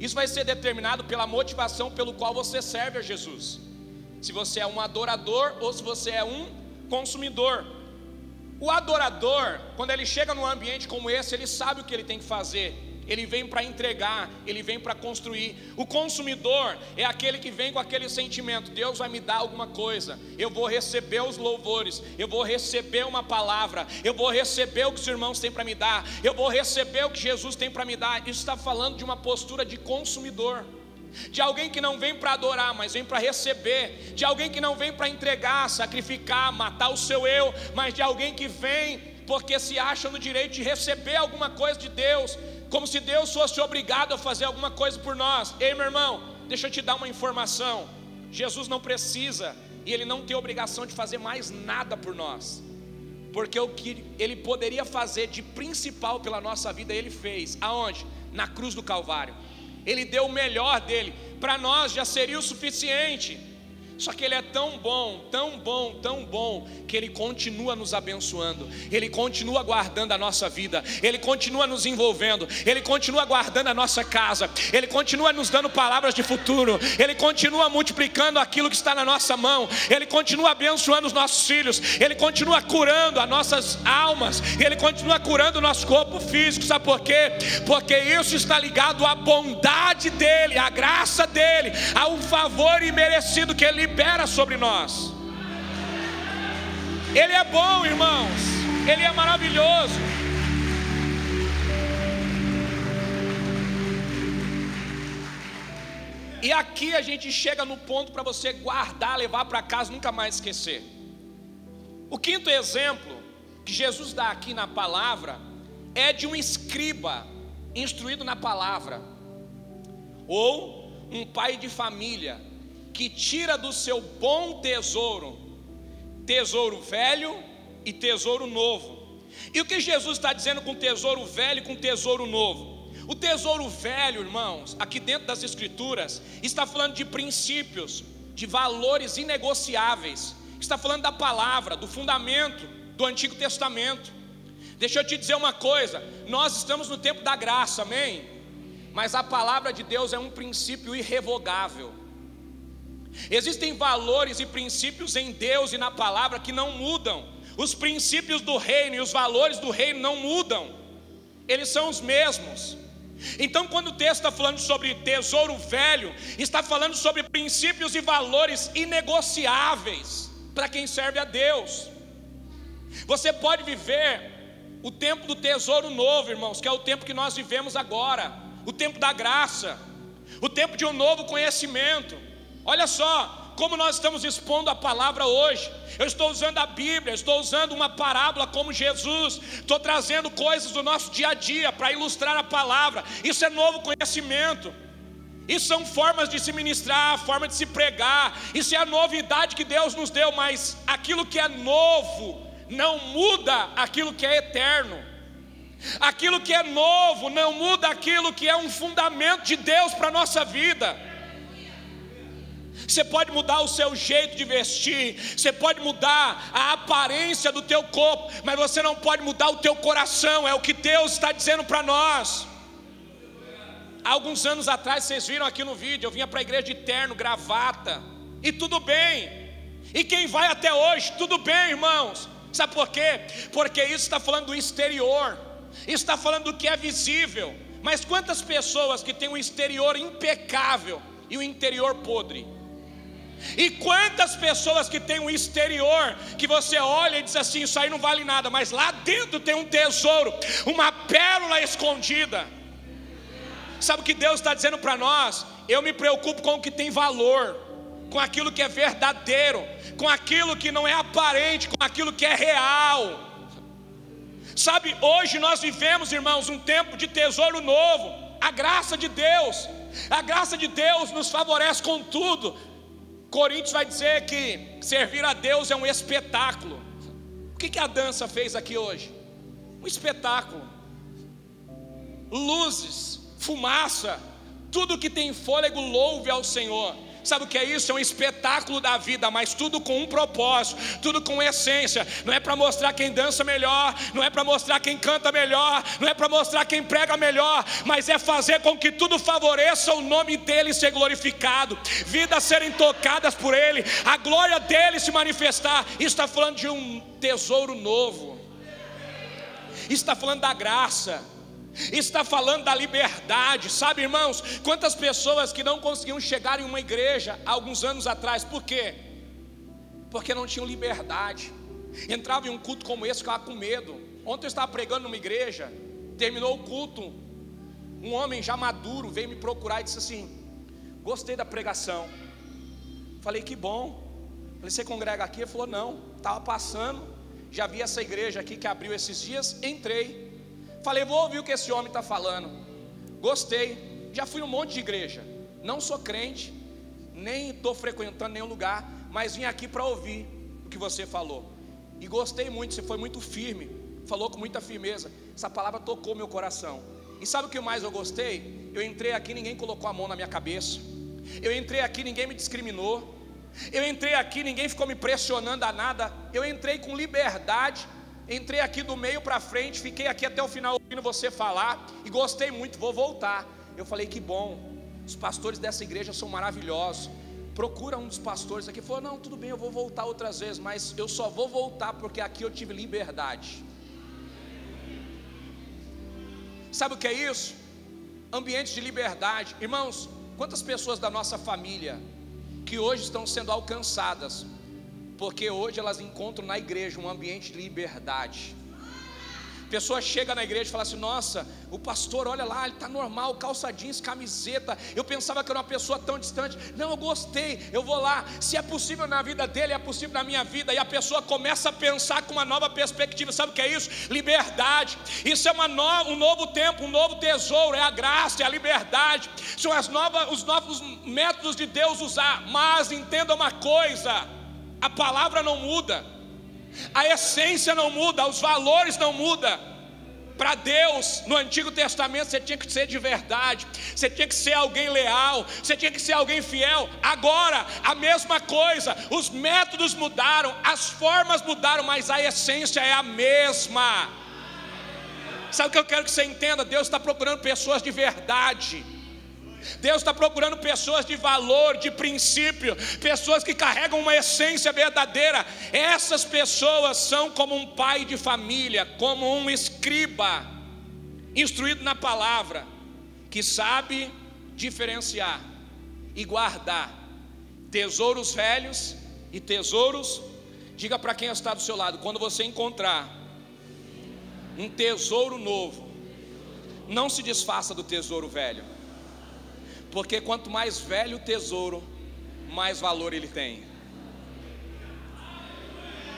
Isso vai ser determinado pela motivação pelo qual você serve a Jesus. Se você é um adorador ou se você é um consumidor. O adorador, quando ele chega num ambiente como esse, ele sabe o que ele tem que fazer ele vem para entregar, ele vem para construir. O consumidor é aquele que vem com aquele sentimento: Deus vai me dar alguma coisa, eu vou receber os louvores, eu vou receber uma palavra, eu vou receber o que os irmãos têm para me dar, eu vou receber o que Jesus tem para me dar. Isso está falando de uma postura de consumidor. De alguém que não vem para adorar, mas vem para receber. De alguém que não vem para entregar, sacrificar, matar o seu eu, mas de alguém que vem porque se acha no direito de receber alguma coisa de Deus, como se Deus fosse obrigado a fazer alguma coisa por nós. Ei, meu irmão, deixa eu te dar uma informação: Jesus não precisa e Ele não tem obrigação de fazer mais nada por nós, porque o que Ele poderia fazer de principal pela nossa vida, Ele fez. Aonde? Na cruz do Calvário. Ele deu o melhor dele, para nós já seria o suficiente. Só que Ele é tão bom, tão bom, tão bom, que Ele continua nos abençoando, Ele continua guardando a nossa vida, Ele continua nos envolvendo, Ele continua guardando a nossa casa, Ele continua nos dando palavras de futuro, Ele continua multiplicando aquilo que está na nossa mão, Ele continua abençoando os nossos filhos, Ele continua curando as nossas almas, Ele continua curando o nosso corpo físico, sabe por quê? Porque isso está ligado à bondade dEle, à graça dEle, ao favor imerecido que Ele libera sobre nós. Ele é bom, irmãos. Ele é maravilhoso. E aqui a gente chega no ponto para você guardar, levar para casa, nunca mais esquecer. O quinto exemplo que Jesus dá aqui na palavra é de um escriba instruído na palavra, ou um pai de família que tira do seu bom tesouro, tesouro velho e tesouro novo. E o que Jesus está dizendo com tesouro velho e com tesouro novo? O tesouro velho, irmãos, aqui dentro das Escrituras, está falando de princípios, de valores inegociáveis, está falando da palavra, do fundamento do Antigo Testamento. Deixa eu te dizer uma coisa: nós estamos no tempo da graça, amém? Mas a palavra de Deus é um princípio irrevogável. Existem valores e princípios em Deus e na palavra que não mudam. Os princípios do reino e os valores do reino não mudam, eles são os mesmos. Então, quando o texto está falando sobre tesouro velho, está falando sobre princípios e valores inegociáveis para quem serve a Deus. Você pode viver o tempo do tesouro novo, irmãos, que é o tempo que nós vivemos agora, o tempo da graça, o tempo de um novo conhecimento. Olha só como nós estamos expondo a palavra hoje. Eu estou usando a Bíblia, estou usando uma parábola como Jesus, estou trazendo coisas do nosso dia a dia para ilustrar a palavra. Isso é novo conhecimento. Isso são formas de se ministrar, forma de se pregar. Isso é a novidade que Deus nos deu, mas aquilo que é novo não muda aquilo que é eterno. Aquilo que é novo não muda aquilo que é um fundamento de Deus para a nossa vida. Você pode mudar o seu jeito de vestir, você pode mudar a aparência do teu corpo, mas você não pode mudar o teu coração, é o que Deus está dizendo para nós. Alguns anos atrás, vocês viram aqui no vídeo, eu vinha para a igreja de terno, gravata, e tudo bem. E quem vai até hoje, tudo bem, irmãos. Sabe por quê? Porque isso está falando do exterior, isso está falando do que é visível. Mas quantas pessoas que têm um exterior impecável e o interior podre? E quantas pessoas que têm um exterior que você olha e diz assim: Isso aí não vale nada, mas lá dentro tem um tesouro, uma pérola escondida. Sabe o que Deus está dizendo para nós? Eu me preocupo com o que tem valor, com aquilo que é verdadeiro, com aquilo que não é aparente, com aquilo que é real. Sabe, hoje nós vivemos, irmãos, um tempo de tesouro novo, a graça de Deus, a graça de Deus nos favorece com tudo, Coríntios vai dizer que servir a Deus é um espetáculo. O que, que a dança fez aqui hoje? Um espetáculo. Luzes, fumaça, tudo que tem fôlego louve ao Senhor. Sabe o que é isso? É um espetáculo da vida, mas tudo com um propósito, tudo com essência. Não é para mostrar quem dança melhor, não é para mostrar quem canta melhor, não é para mostrar quem prega melhor, mas é fazer com que tudo favoreça o nome dele ser glorificado, vidas serem tocadas por ele, a glória dele se manifestar. Isso está falando de um tesouro novo. Está falando da graça está falando da liberdade, sabe, irmãos? Quantas pessoas que não conseguiam chegar em uma igreja há alguns anos atrás, por quê? Porque não tinham liberdade. Entrava em um culto como esse, ficava com medo. Ontem eu estava pregando numa igreja, terminou o culto, um homem já maduro veio me procurar e disse assim: Gostei da pregação. Falei, que bom. Falei, você congrega aqui? Ele falou, não, estava passando, já vi essa igreja aqui que abriu esses dias, entrei. Falei, vou ouvir o que esse homem está falando. Gostei. Já fui um monte de igreja. Não sou crente, nem estou frequentando nenhum lugar, mas vim aqui para ouvir o que você falou. E gostei muito, você foi muito firme, falou com muita firmeza. Essa palavra tocou meu coração. E sabe o que mais eu gostei? Eu entrei aqui, ninguém colocou a mão na minha cabeça. Eu entrei aqui, ninguém me discriminou. Eu entrei aqui, ninguém ficou me pressionando a nada. Eu entrei com liberdade Entrei aqui do meio para frente, fiquei aqui até o final ouvindo você falar e gostei muito, vou voltar. Eu falei que bom, os pastores dessa igreja são maravilhosos. Procura um dos pastores aqui, falou: Não, tudo bem, eu vou voltar outras vezes, mas eu só vou voltar porque aqui eu tive liberdade. Sabe o que é isso? Ambiente de liberdade, irmãos. Quantas pessoas da nossa família que hoje estão sendo alcançadas porque hoje elas encontram na igreja um ambiente de liberdade. Pessoa chega na igreja e fala assim: Nossa, o pastor, olha lá, ele está normal, calça jeans, camiseta. Eu pensava que era uma pessoa tão distante. Não, eu gostei, eu vou lá. Se é possível na vida dele, é possível na minha vida. E a pessoa começa a pensar com uma nova perspectiva. Sabe o que é isso? Liberdade. Isso é uma no, um novo tempo, um novo tesouro. É a graça, é a liberdade. São as novas, os novos métodos de Deus usar. Mas entenda uma coisa a palavra não muda, a essência não muda, os valores não mudam. Para Deus, no Antigo Testamento, você tinha que ser de verdade, você tinha que ser alguém leal, você tinha que ser alguém fiel. Agora, a mesma coisa, os métodos mudaram, as formas mudaram, mas a essência é a mesma. Sabe o que eu quero que você entenda? Deus está procurando pessoas de verdade Deus está procurando pessoas de valor, de princípio, pessoas que carregam uma essência verdadeira. Essas pessoas são como um pai de família, como um escriba, instruído na palavra, que sabe diferenciar e guardar tesouros velhos e tesouros. Diga para quem está do seu lado: quando você encontrar um tesouro novo, não se desfaça do tesouro velho. Porque quanto mais velho o tesouro, mais valor ele tem.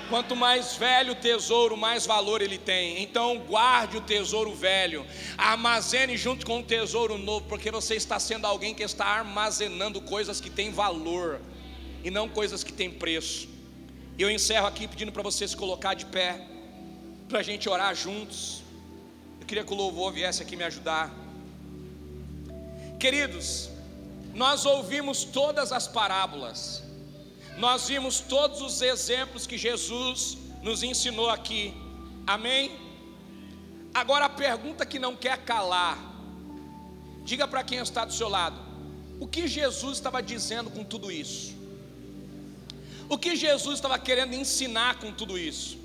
Quanto mais velho o tesouro, mais valor ele tem. Então guarde o tesouro velho, armazene junto com o tesouro novo, porque você está sendo alguém que está armazenando coisas que têm valor e não coisas que têm preço. Eu encerro aqui pedindo para você se colocar de pé, para a gente orar juntos. Eu queria que o louvor viesse aqui me ajudar. Queridos, nós ouvimos todas as parábolas, nós vimos todos os exemplos que Jesus nos ensinou aqui, amém? Agora a pergunta que não quer calar, diga para quem está do seu lado, o que Jesus estava dizendo com tudo isso? O que Jesus estava querendo ensinar com tudo isso?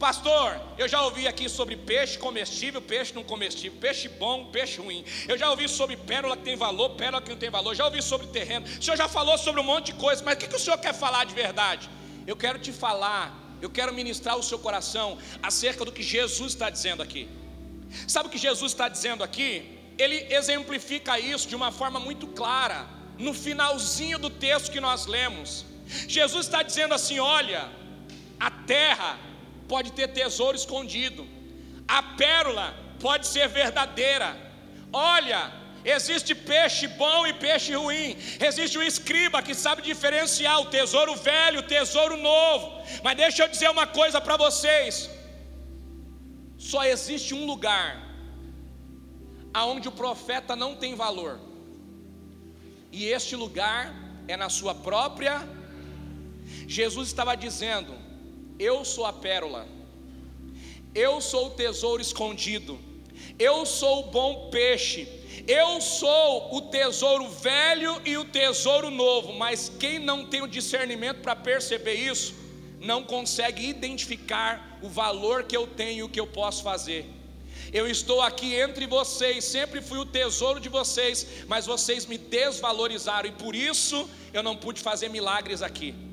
Pastor, eu já ouvi aqui sobre peixe comestível, peixe não comestível, peixe bom, peixe ruim. Eu já ouvi sobre pérola que tem valor, pérola que não tem valor. Já ouvi sobre terreno. O senhor já falou sobre um monte de coisa, mas o que, que o senhor quer falar de verdade? Eu quero te falar, eu quero ministrar o seu coração acerca do que Jesus está dizendo aqui. Sabe o que Jesus está dizendo aqui? Ele exemplifica isso de uma forma muito clara, no finalzinho do texto que nós lemos. Jesus está dizendo assim: olha, a terra pode ter tesouro escondido, a pérola pode ser verdadeira. Olha, existe peixe bom e peixe ruim, existe um escriba que sabe diferenciar o tesouro velho, o tesouro novo. Mas deixa eu dizer uma coisa para vocês: só existe um lugar aonde o profeta não tem valor, e este lugar é na sua própria. Jesus estava dizendo: Eu sou a pérola, eu sou o tesouro escondido, eu sou o bom peixe, eu sou o tesouro velho e o tesouro novo, mas quem não tem o discernimento para perceber isso, não consegue identificar o valor que eu tenho e o que eu posso fazer. Eu estou aqui entre vocês, sempre fui o tesouro de vocês, mas vocês me desvalorizaram e por isso eu não pude fazer milagres aqui.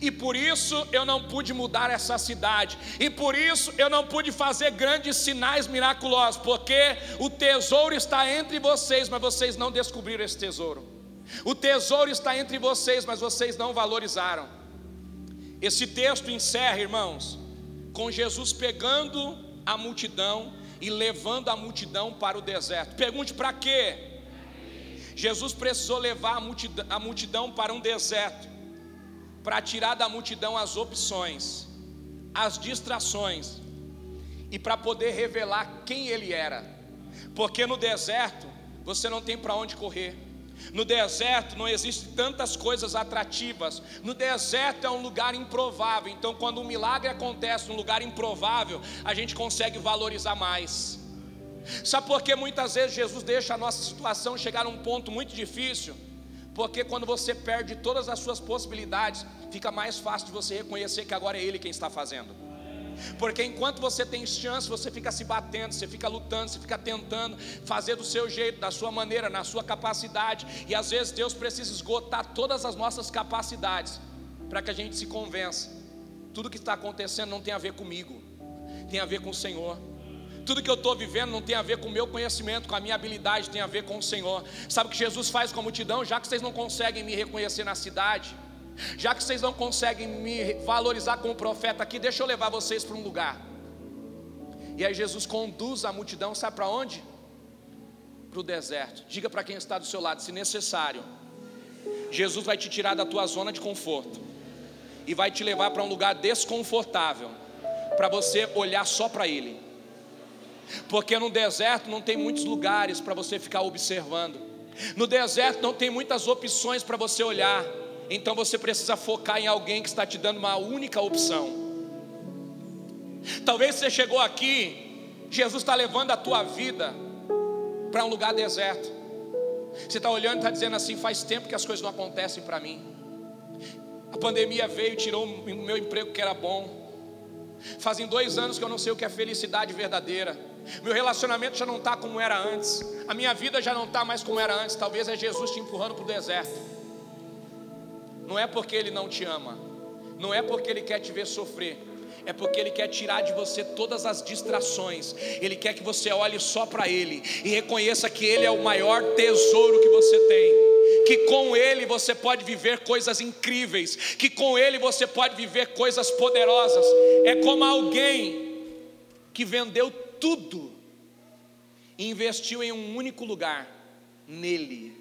E por isso eu não pude mudar essa cidade. E por isso eu não pude fazer grandes sinais miraculosos, porque o tesouro está entre vocês, mas vocês não descobriram esse tesouro. O tesouro está entre vocês, mas vocês não valorizaram. Esse texto encerra, irmãos, com Jesus pegando a multidão e levando a multidão para o deserto. Pergunte para quê? Jesus precisou levar a multidão, a multidão para um deserto para tirar da multidão as opções, as distrações e para poder revelar quem ele era. Porque no deserto você não tem para onde correr. No deserto não existem tantas coisas atrativas. No deserto é um lugar improvável. Então, quando um milagre acontece num lugar improvável, a gente consegue valorizar mais. Sabe por que muitas vezes Jesus deixa a nossa situação chegar a um ponto muito difícil? Porque quando você perde todas as suas possibilidades, fica mais fácil de você reconhecer que agora é Ele quem está fazendo. Porque enquanto você tem chance, você fica se batendo, você fica lutando, você fica tentando fazer do seu jeito, da sua maneira, na sua capacidade. E às vezes Deus precisa esgotar todas as nossas capacidades para que a gente se convença. Tudo que está acontecendo não tem a ver comigo, tem a ver com o Senhor. Tudo que eu estou vivendo não tem a ver com o meu conhecimento, com a minha habilidade, tem a ver com o Senhor. Sabe o que Jesus faz com a multidão? Já que vocês não conseguem me reconhecer na cidade, já que vocês não conseguem me valorizar como profeta aqui, deixa eu levar vocês para um lugar. E aí Jesus conduz a multidão, sabe para onde? Para o deserto. Diga para quem está do seu lado, se necessário, Jesus vai te tirar da tua zona de conforto e vai te levar para um lugar desconfortável, para você olhar só para Ele. Porque no deserto não tem muitos lugares para você ficar observando. No deserto não tem muitas opções para você olhar. Então você precisa focar em alguém que está te dando uma única opção. Talvez você chegou aqui, Jesus está levando a tua vida para um lugar deserto. Você está olhando e está dizendo assim: faz tempo que as coisas não acontecem para mim. A pandemia veio e tirou o meu emprego que era bom. Fazem dois anos que eu não sei o que é felicidade verdadeira. Meu relacionamento já não está como era antes. A minha vida já não está mais como era antes. Talvez é Jesus te empurrando para o deserto. Não é porque Ele não te ama. Não é porque Ele quer te ver sofrer. É porque Ele quer tirar de você todas as distrações. Ele quer que você olhe só para Ele e reconheça que Ele é o maior tesouro que você tem que com Ele você pode viver coisas incríveis, que com Ele você pode viver coisas poderosas. É como alguém que vendeu tudo e investiu em um único lugar, nele.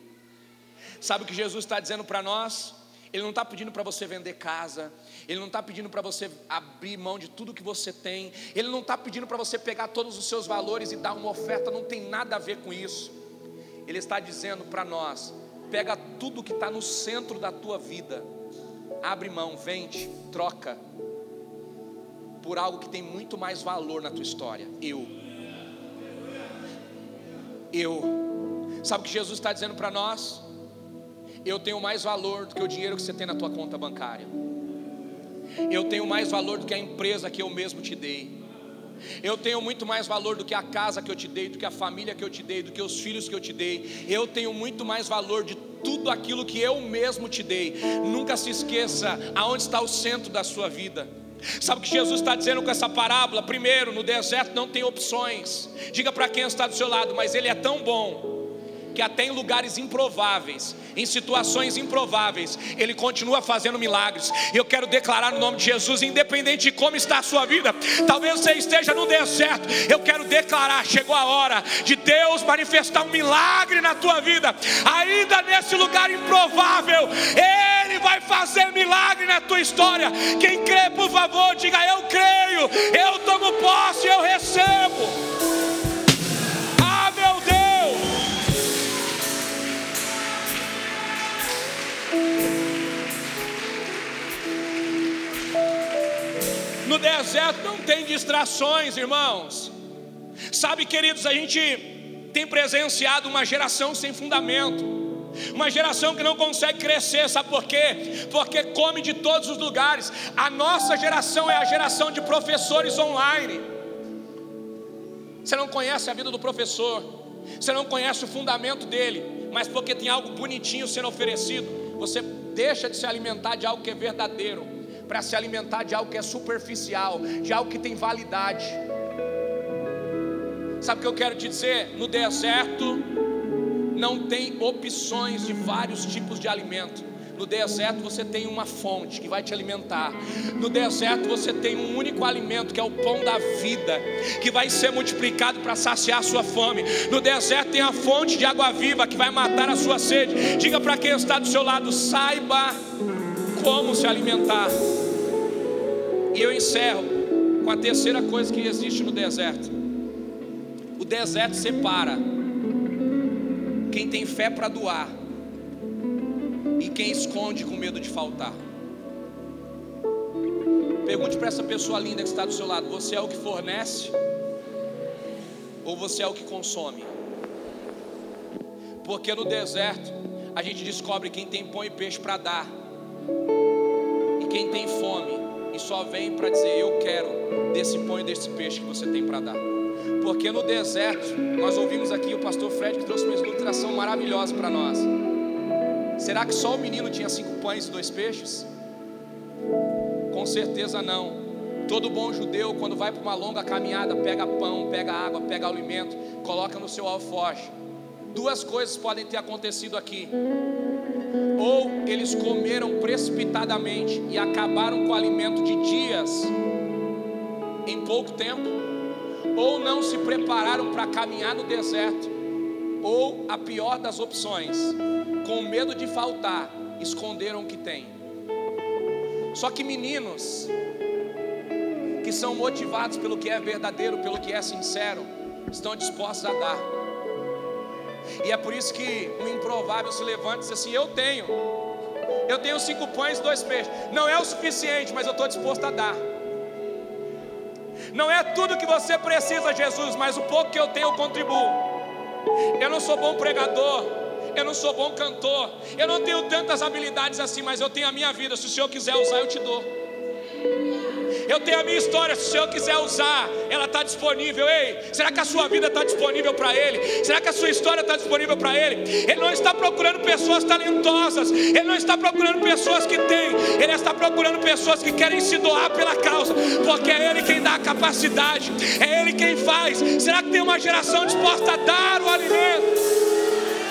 Sabe o que Jesus está dizendo para nós? Ele não está pedindo para você vender casa, Ele não está pedindo para você abrir mão de tudo que você tem, Ele não está pedindo para você pegar todos os seus valores e dar uma oferta, não tem nada a ver com isso. Ele está dizendo para nós: pega tudo que está no centro da tua vida, abre mão, vende, troca, por algo que tem muito mais valor na tua história. Eu. Eu. Sabe o que Jesus está dizendo para nós? Eu tenho mais valor do que o dinheiro que você tem na tua conta bancária. Eu tenho mais valor do que a empresa que eu mesmo te dei. Eu tenho muito mais valor do que a casa que eu te dei, do que a família que eu te dei, do que os filhos que eu te dei. Eu tenho muito mais valor de tudo aquilo que eu mesmo te dei. Nunca se esqueça aonde está o centro da sua vida. Sabe o que Jesus está dizendo com essa parábola? Primeiro, no deserto não tem opções. Diga para quem está do seu lado, mas Ele é tão bom que até em lugares improváveis, em situações improváveis, Ele continua fazendo milagres. Eu quero declarar no nome de Jesus, independente de como está a sua vida, talvez você esteja no deserto, eu quero declarar: chegou a hora de Deus manifestar um milagre na tua vida, ainda nesse lugar improvável, Ele vai fazer milagre na tua história. Quem crê, por favor, diga: Eu creio, eu tomo posse, eu recebo. No deserto não tem distrações, irmãos. Sabe, queridos, a gente tem presenciado uma geração sem fundamento. Uma geração que não consegue crescer, sabe por quê? Porque come de todos os lugares. A nossa geração é a geração de professores online. Você não conhece a vida do professor, você não conhece o fundamento dele, mas porque tem algo bonitinho sendo oferecido, você deixa de se alimentar de algo que é verdadeiro para se alimentar de algo que é superficial, de algo que tem validade. Sabe o que eu quero te dizer? No deserto não tem opções de vários tipos de alimento. No deserto você tem uma fonte que vai te alimentar. No deserto você tem um único alimento que é o pão da vida, que vai ser multiplicado para saciar a sua fome. No deserto tem a fonte de água viva que vai matar a sua sede. Diga para quem está do seu lado, saiba como se alimentar. E eu encerro com a terceira coisa que existe no deserto. O deserto separa quem tem fé para doar e quem esconde com medo de faltar. Pergunte para essa pessoa linda que está do seu lado: você é o que fornece ou você é o que consome? Porque no deserto a gente descobre quem tem pão e peixe para dar e quem tem fome e só vem para dizer: Eu quero desse pão e desse peixe que você tem para dar. Porque no deserto, nós ouvimos aqui o pastor Fred que trouxe uma ilustração maravilhosa para nós. Será que só o menino tinha cinco pães e dois peixes? Com certeza não. Todo bom judeu, quando vai para uma longa caminhada, pega pão, pega água, pega alimento, coloca no seu alforje. Duas coisas podem ter acontecido aqui ou eles comeram precipitadamente e acabaram com o alimento de dias em pouco tempo, ou não se prepararam para caminhar no deserto, ou a pior das opções, com medo de faltar, esconderam o que têm. Só que meninos que são motivados pelo que é verdadeiro, pelo que é sincero, estão dispostos a dar. E é por isso que o improvável se levanta e diz assim: Eu tenho, eu tenho cinco pães e dois peixes. Não é o suficiente, mas eu estou disposto a dar. Não é tudo que você precisa, Jesus, mas o pouco que eu tenho eu contribuo. Eu não sou bom pregador, eu não sou bom cantor, eu não tenho tantas habilidades assim, mas eu tenho a minha vida. Se o Senhor quiser usar, eu te dou. Eu tenho a minha história, se o Senhor quiser usar, ela está disponível. Ei, será que a sua vida está disponível para Ele? Será que a sua história está disponível para Ele? Ele não está procurando pessoas talentosas, Ele não está procurando pessoas que têm, Ele está procurando pessoas que querem se doar pela causa, porque é Ele quem dá a capacidade, é Ele quem faz. Será que tem uma geração disposta a dar o alimento?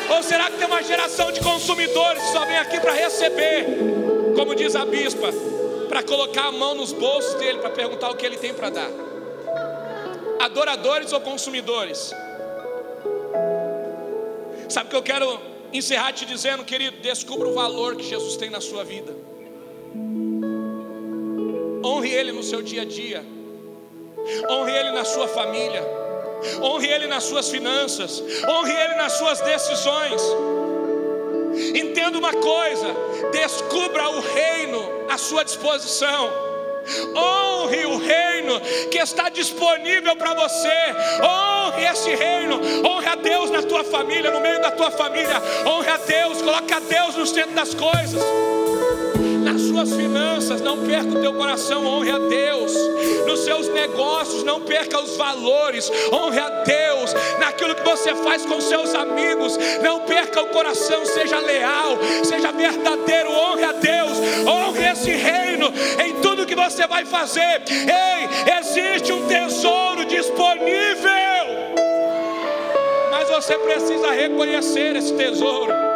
Ou será que tem uma geração de consumidores que só vem aqui para receber? Como diz a bispa, para colocar a mão nos bolsos dele para perguntar o que ele tem para dar. Adoradores ou consumidores? Sabe o que eu quero encerrar te dizendo, querido, descubra o valor que Jesus tem na sua vida. Honre Ele no seu dia a dia, honre Ele na sua família, honre Ele nas suas finanças, honre Ele nas suas decisões. Entenda uma coisa: descubra o reino à sua disposição. Honre o reino que está disponível para você. Honre esse reino. Honre a Deus na tua família, no meio da tua família. Honre a Deus. Coloque a Deus no centro das coisas finanças, não perca o teu coração, honre a Deus. Nos seus negócios, não perca os valores, honre a Deus. Naquilo que você faz com seus amigos, não perca o coração, seja leal, seja verdadeiro, honre a Deus, honre esse reino em tudo que você vai fazer. Ei, existe um tesouro disponível, mas você precisa reconhecer esse tesouro.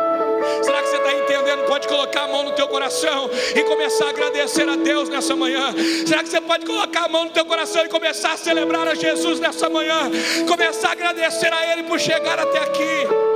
Será que você está entendendo? Pode colocar a mão no teu coração e começar a agradecer a Deus nessa manhã. Será que você pode colocar a mão no teu coração e começar a celebrar a Jesus nessa manhã? Começar a agradecer a Ele por chegar até aqui.